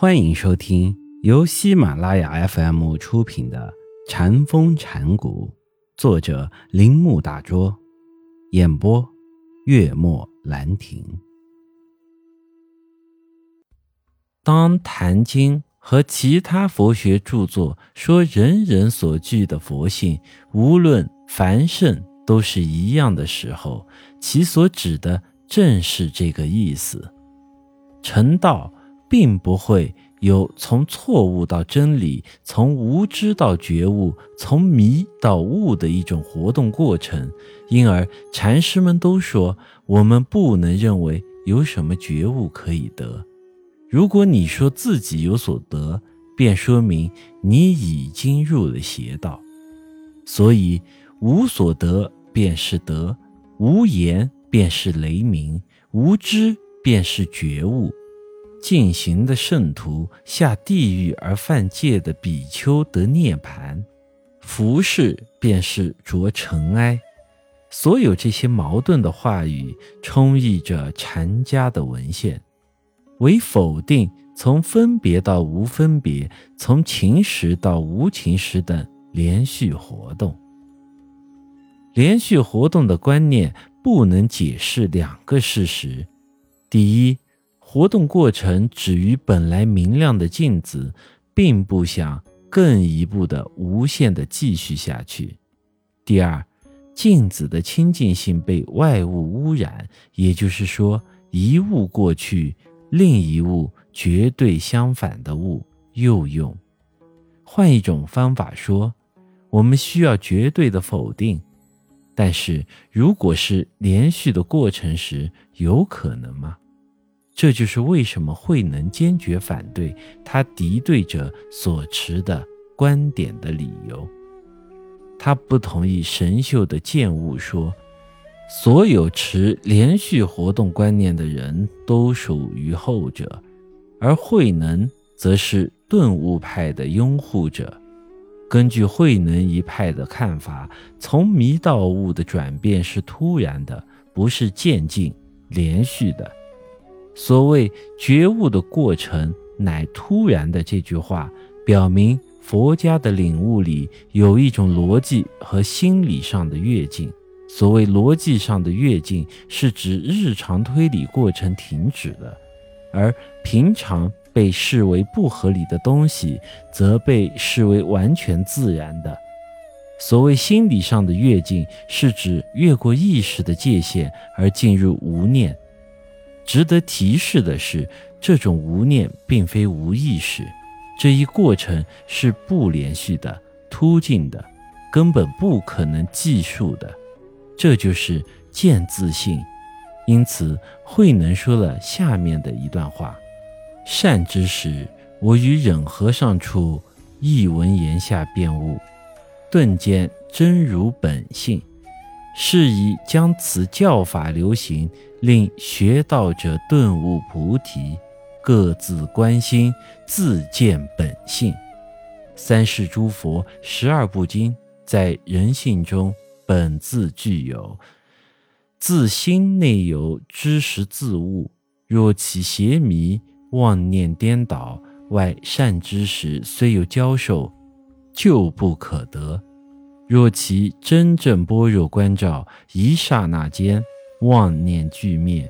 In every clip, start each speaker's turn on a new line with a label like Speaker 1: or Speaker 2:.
Speaker 1: 欢迎收听由喜马拉雅 FM 出品的《禅风禅谷，作者铃木大拙，演播月末兰亭。当《坛经》和其他佛学著作说人人所具的佛性，无论凡圣都是一样的时候，其所指的正是这个意思。成道。并不会有从错误到真理，从无知到觉悟，从迷到悟的一种活动过程。因而，禅师们都说，我们不能认为有什么觉悟可以得。如果你说自己有所得，便说明你已经入了邪道。所以，无所得便是得，无言便是雷鸣，无知便是觉悟。进行的圣徒下地狱而犯戒的比丘得涅盘，服饰便是着尘埃。所有这些矛盾的话语充溢着禅家的文献，为否定从分别到无分别，从情识到无情识等连续活动。连续活动的观念不能解释两个事实：第一。活动过程止于本来明亮的镜子，并不想更一步的无限的继续下去。第二，镜子的清净性被外物污染，也就是说，一物过去，另一物绝对相反的物又用。换一种方法说，我们需要绝对的否定，但是如果是连续的过程时，有可能吗？这就是为什么慧能坚决反对他敌对者所持的观点的理由。他不同意神秀的见悟说，所有持连续活动观念的人都属于后者，而慧能则是顿悟派的拥护者。根据慧能一派的看法，从迷到悟的转变是突然的，不是渐进连续的。所谓觉悟的过程乃突然的这句话，表明佛家的领悟里有一种逻辑和心理上的跃进。所谓逻辑上的跃进，是指日常推理过程停止了，而平常被视为不合理的东西，则被视为完全自然的。所谓心理上的跃进，是指越过意识的界限而进入无念。值得提示的是，这种无念并非无意识，这一过程是不连续的、突进的，根本不可能计数的。这就是见自性。因此，慧能说了下面的一段话：“善知识，我于忍和尚处，一闻言下便悟，顿见真如本性。”是以将此教法流行，令学道者顿悟菩提，各自观心，自见本性。三世诸佛、十二部经在人性中本自具有，自心内有知识自悟。若其邪迷、妄念颠倒，外善知识虽有教授，就不可得。若其真正般若观照，一刹那间妄念俱灭；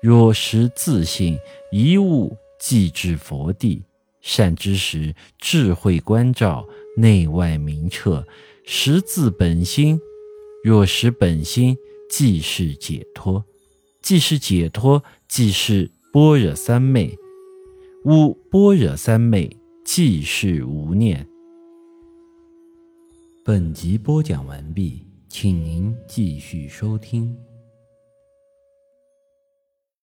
Speaker 1: 若识自性，一悟即至佛地。善知识智慧关照，内外明彻，识自本心。若识本心，即是解脱；即是解脱，即是般若三昧。悟般若三昧，即是无念。本集播讲完毕，请您继续收听。